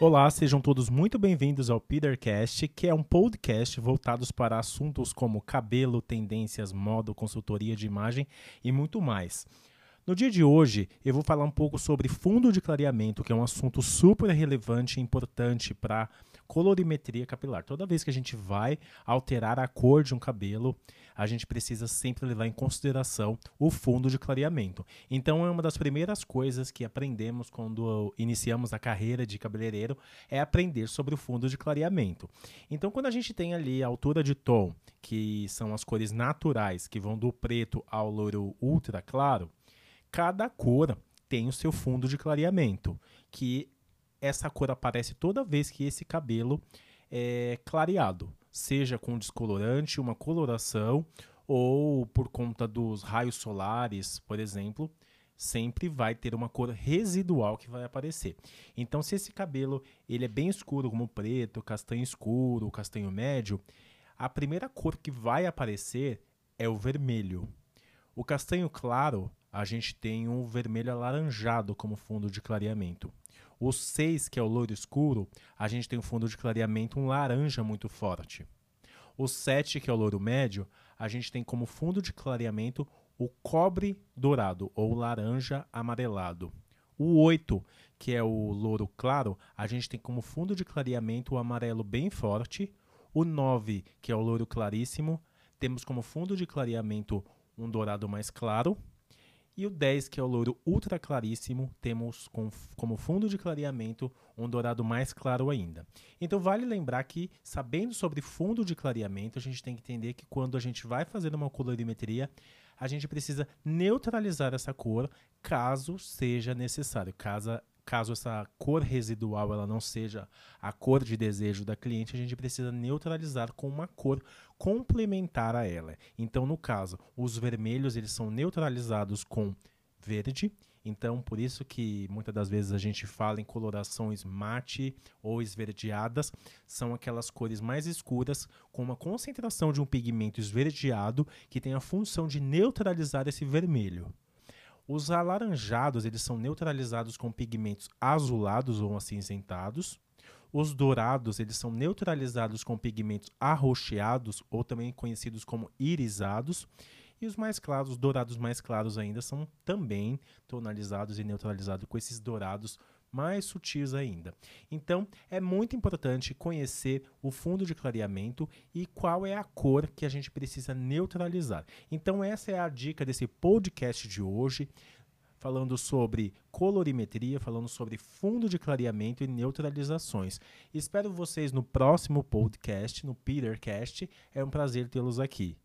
Olá, sejam todos muito bem-vindos ao Petercast, que é um podcast voltados para assuntos como cabelo, tendências, moda, consultoria de imagem e muito mais. No dia de hoje, eu vou falar um pouco sobre fundo de clareamento, que é um assunto super relevante e importante para colorimetria capilar. Toda vez que a gente vai alterar a cor de um cabelo, a gente precisa sempre levar em consideração o fundo de clareamento. Então, é uma das primeiras coisas que aprendemos quando iniciamos a carreira de cabeleireiro é aprender sobre o fundo de clareamento. Então, quando a gente tem ali a altura de tom, que são as cores naturais, que vão do preto ao loiro ultra claro, cada cor tem o seu fundo de clareamento, que essa cor aparece toda vez que esse cabelo é clareado, seja com descolorante, uma coloração ou por conta dos raios solares, por exemplo, sempre vai ter uma cor residual que vai aparecer. Então, se esse cabelo ele é bem escuro, como preto, castanho escuro, castanho médio, a primeira cor que vai aparecer é o vermelho. O castanho claro, a gente tem um vermelho alaranjado como fundo de clareamento. O 6, que é o loiro escuro, a gente tem um fundo de clareamento um laranja muito forte. O 7, que é o loiro médio, a gente tem como fundo de clareamento o cobre dourado ou laranja amarelado. O 8, que é o louro claro, a gente tem como fundo de clareamento o amarelo bem forte. O 9, que é o louro claríssimo, temos como fundo de clareamento um dourado mais claro. E o 10, que é o louro ultra claríssimo, temos com, como fundo de clareamento um dourado mais claro ainda. Então vale lembrar que, sabendo sobre fundo de clareamento, a gente tem que entender que quando a gente vai fazer uma colorimetria, a gente precisa neutralizar essa cor caso seja necessário, caso caso essa cor residual ela não seja a cor de desejo da cliente, a gente precisa neutralizar com uma cor complementar a ela. Então, no caso, os vermelhos eles são neutralizados com verde. Então, por isso que muitas das vezes a gente fala em colorações mate ou esverdeadas, são aquelas cores mais escuras com uma concentração de um pigmento esverdeado que tem a função de neutralizar esse vermelho. Os alaranjados eles são neutralizados com pigmentos azulados ou acinzentados. Os dourados eles são neutralizados com pigmentos arroxeados ou também conhecidos como irisados. E os mais claros, os dourados mais claros ainda, são também tonalizados e neutralizados com esses dourados mais sutis ainda. Então, é muito importante conhecer o fundo de clareamento e qual é a cor que a gente precisa neutralizar. Então, essa é a dica desse podcast de hoje, falando sobre colorimetria, falando sobre fundo de clareamento e neutralizações. Espero vocês no próximo podcast, no Petercast. É um prazer tê-los aqui.